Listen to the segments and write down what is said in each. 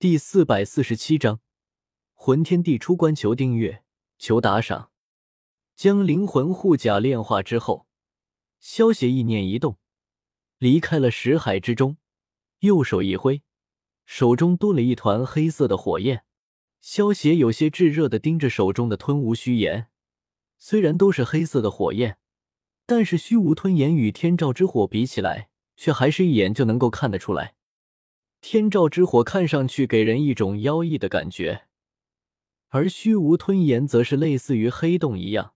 第四百四十七章魂天地出关，求订阅，求打赏。将灵魂护甲炼化之后，萧协意念一动，离开了识海之中，右手一挥，手中多了一团黑色的火焰。萧协有些炙热的盯着手中的吞无虚炎，虽然都是黑色的火焰，但是虚无吞炎与天照之火比起来，却还是一眼就能够看得出来。天照之火看上去给人一种妖异的感觉，而虚无吞炎则是类似于黑洞一样，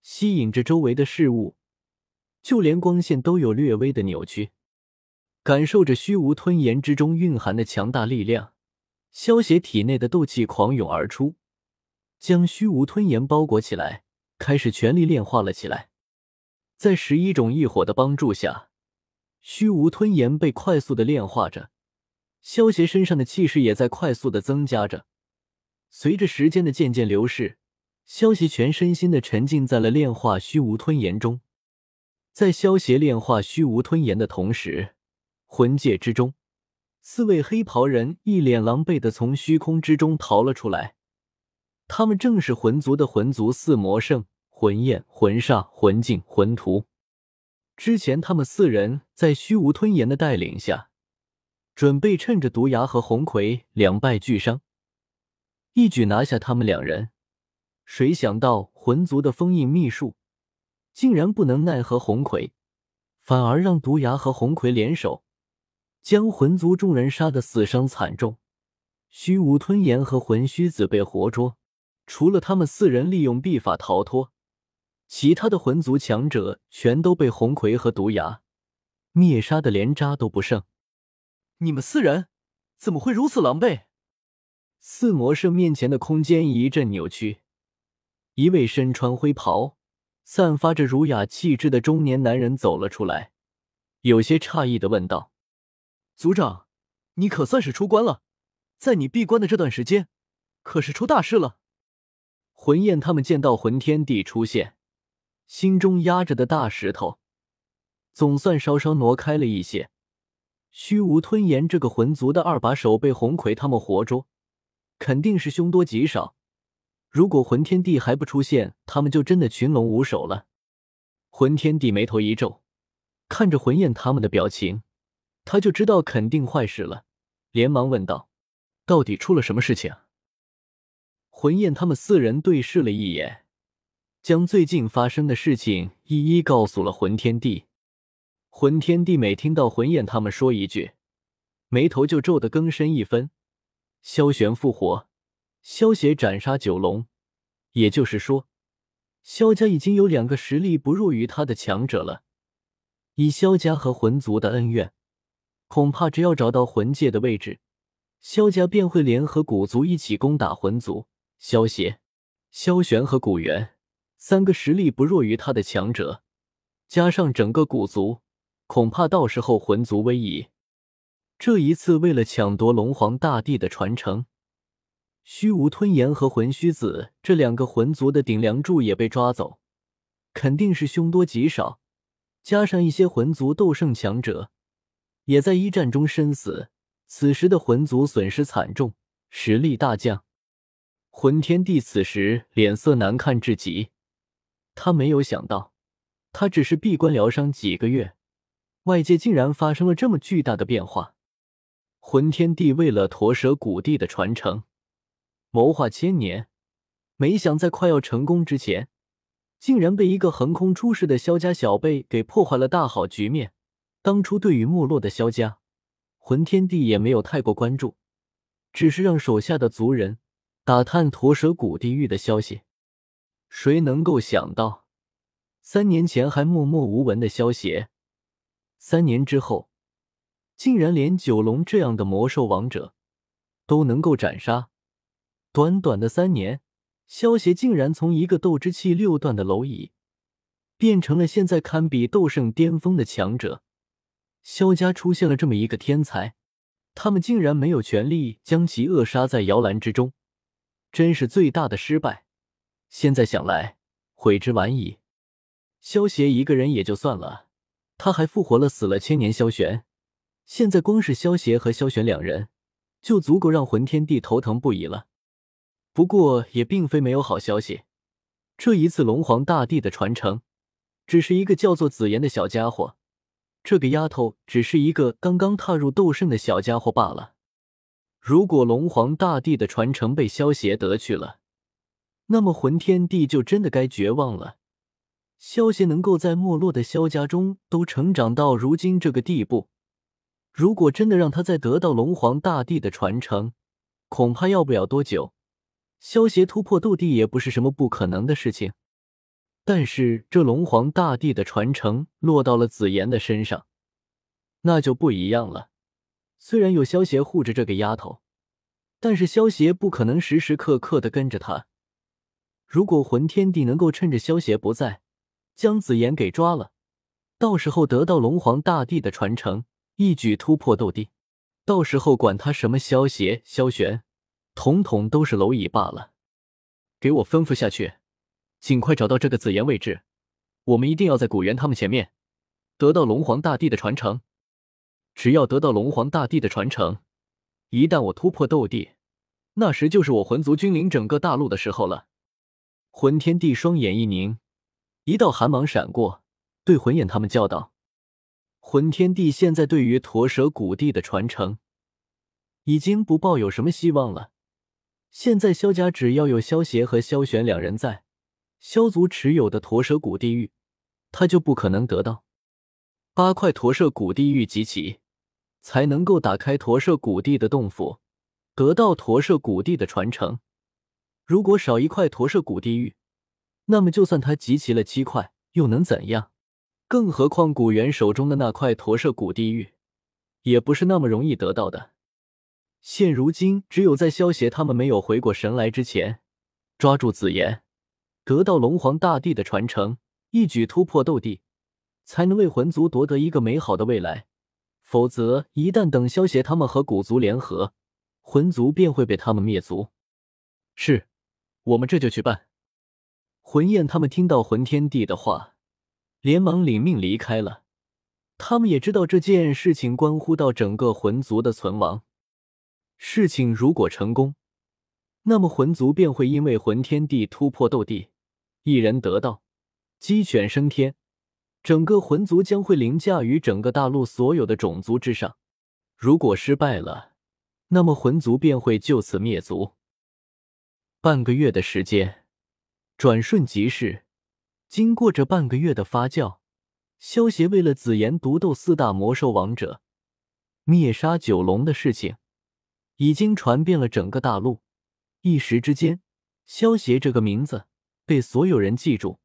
吸引着周围的事物，就连光线都有略微的扭曲。感受着虚无吞炎之中蕴含的强大力量，萧邪体内的斗气狂涌而出，将虚无吞炎包裹起来，开始全力炼化了起来。在十一种异火的帮助下，虚无吞炎被快速的炼化着。萧协身上的气势也在快速的增加着，随着时间的渐渐流逝，萧协全身心的沉浸在了炼化虚无吞炎中。在萧协炼化虚无吞炎的同时，魂界之中，四位黑袍人一脸狼狈的从虚空之中逃了出来。他们正是魂族的魂族四魔圣：魂焰、魂煞、魂镜、魂图。之前他们四人在虚无吞炎的带领下。准备趁着毒牙和红葵两败俱伤，一举拿下他们两人。谁想到魂族的封印秘术竟然不能奈何红葵，反而让毒牙和红葵联手，将魂族众人杀得死伤惨重。虚无吞炎和魂虚子被活捉，除了他们四人利用秘法逃脱，其他的魂族强者全都被红葵和毒牙灭杀的连渣都不剩。你们四人怎么会如此狼狈？四魔圣面前的空间一阵扭曲，一位身穿灰袍、散发着儒雅气质的中年男人走了出来，有些诧异的问道：“族长，你可算是出关了？在你闭关的这段时间，可是出大事了？”魂焰他们见到魂天帝出现，心中压着的大石头，总算稍稍挪开了一些。虚无吞炎这个魂族的二把手被红葵他们活捉，肯定是凶多吉少。如果魂天帝还不出现，他们就真的群龙无首了。魂天帝眉头一皱，看着魂焰他们的表情，他就知道肯定坏事了，连忙问道：“到底出了什么事情？”魂焰他们四人对视了一眼，将最近发生的事情一一告诉了魂天帝。魂天帝每听到魂焰他们说一句，眉头就皱得更深一分。萧玄复活，萧协斩杀九龙，也就是说，萧家已经有两个实力不弱于他的强者了。以萧家和魂族的恩怨，恐怕只要找到魂界的位置，萧家便会联合古族一起攻打魂族。萧协、萧玄和古元三个实力不弱于他的强者，加上整个古族。恐怕到时候魂族危矣。这一次，为了抢夺龙皇大帝的传承，虚无吞炎和魂虚子这两个魂族的顶梁柱也被抓走，肯定是凶多吉少。加上一些魂族斗圣强者也在一战中身死，此时的魂族损失惨重，实力大降。魂天帝此时脸色难看至极，他没有想到，他只是闭关疗伤几个月。外界竟然发生了这么巨大的变化！魂天帝为了驼蛇古帝的传承，谋划千年，没想在快要成功之前，竟然被一个横空出世的萧家小辈给破坏了大好局面。当初对于没落的萧家，魂天帝也没有太过关注，只是让手下的族人打探驼蛇古地狱的消息。谁能够想到，三年前还默默无闻的萧协。三年之后，竟然连九龙这样的魔兽王者都能够斩杀。短短的三年，萧协竟然从一个斗之气六段的蝼蚁，变成了现在堪比斗圣巅峰的强者。萧家出现了这么一个天才，他们竟然没有权利将其扼杀在摇篮之中，真是最大的失败。现在想来，悔之晚矣。萧协一个人也就算了。他还复活了死了千年萧玄，现在光是萧协和萧玄两人，就足够让魂天帝头疼不已了。不过也并非没有好消息，这一次龙皇大帝的传承，只是一个叫做紫妍的小家伙。这个丫头只是一个刚刚踏入斗圣的小家伙罢了。如果龙皇大帝的传承被萧协得去了，那么魂天帝就真的该绝望了。萧协能够在没落的萧家中都成长到如今这个地步，如果真的让他再得到龙皇大帝的传承，恐怕要不了多久，萧协突破斗帝也不是什么不可能的事情。但是这龙皇大帝的传承落到了紫妍的身上，那就不一样了。虽然有萧协护着这个丫头，但是萧协不可能时时刻刻的跟着她。如果魂天帝能够趁着萧协不在，将紫妍给抓了，到时候得到龙皇大帝的传承，一举突破斗帝，到时候管他什么萧邪、萧玄，统统都是蝼蚁罢了。给我吩咐下去，尽快找到这个紫妍位置，我们一定要在古元他们前面得到龙皇大帝的传承。只要得到龙皇大帝的传承，一旦我突破斗帝，那时就是我魂族君临整个大陆的时候了。魂天帝双眼一凝，一道寒芒闪过，对魂眼他们叫道：“魂天帝现在对于驼蛇古地的传承，已经不抱有什么希望了。现在萧家只要有萧协和萧玄两人在，萧族持有的驼蛇古地狱，他就不可能得到八块驼蛇古地狱集齐。”才能够打开驼舍古地的洞府，得到驼舍古地的传承。如果少一块驼舍古地狱，那么就算他集齐了七块，又能怎样？更何况古元手中的那块驼舍古地狱，也不是那么容易得到的。现如今，只有在萧协他们没有回过神来之前，抓住紫妍，得到龙皇大帝的传承，一举突破斗帝，才能为魂族夺得一个美好的未来。否则，一旦等萧协他们和古族联合，魂族便会被他们灭族。是，我们这就去办。魂焰他们听到魂天帝的话，连忙领命离开了。他们也知道这件事情关乎到整个魂族的存亡。事情如果成功，那么魂族便会因为魂天帝突破斗帝，一人得道，鸡犬升天。整个魂族将会凌驾于整个大陆所有的种族之上。如果失败了，那么魂族便会就此灭族。半个月的时间转瞬即逝，经过这半个月的发酵，萧协为了紫炎独斗四大魔兽王者、灭杀九龙的事情，已经传遍了整个大陆。一时之间，萧协这个名字被所有人记住。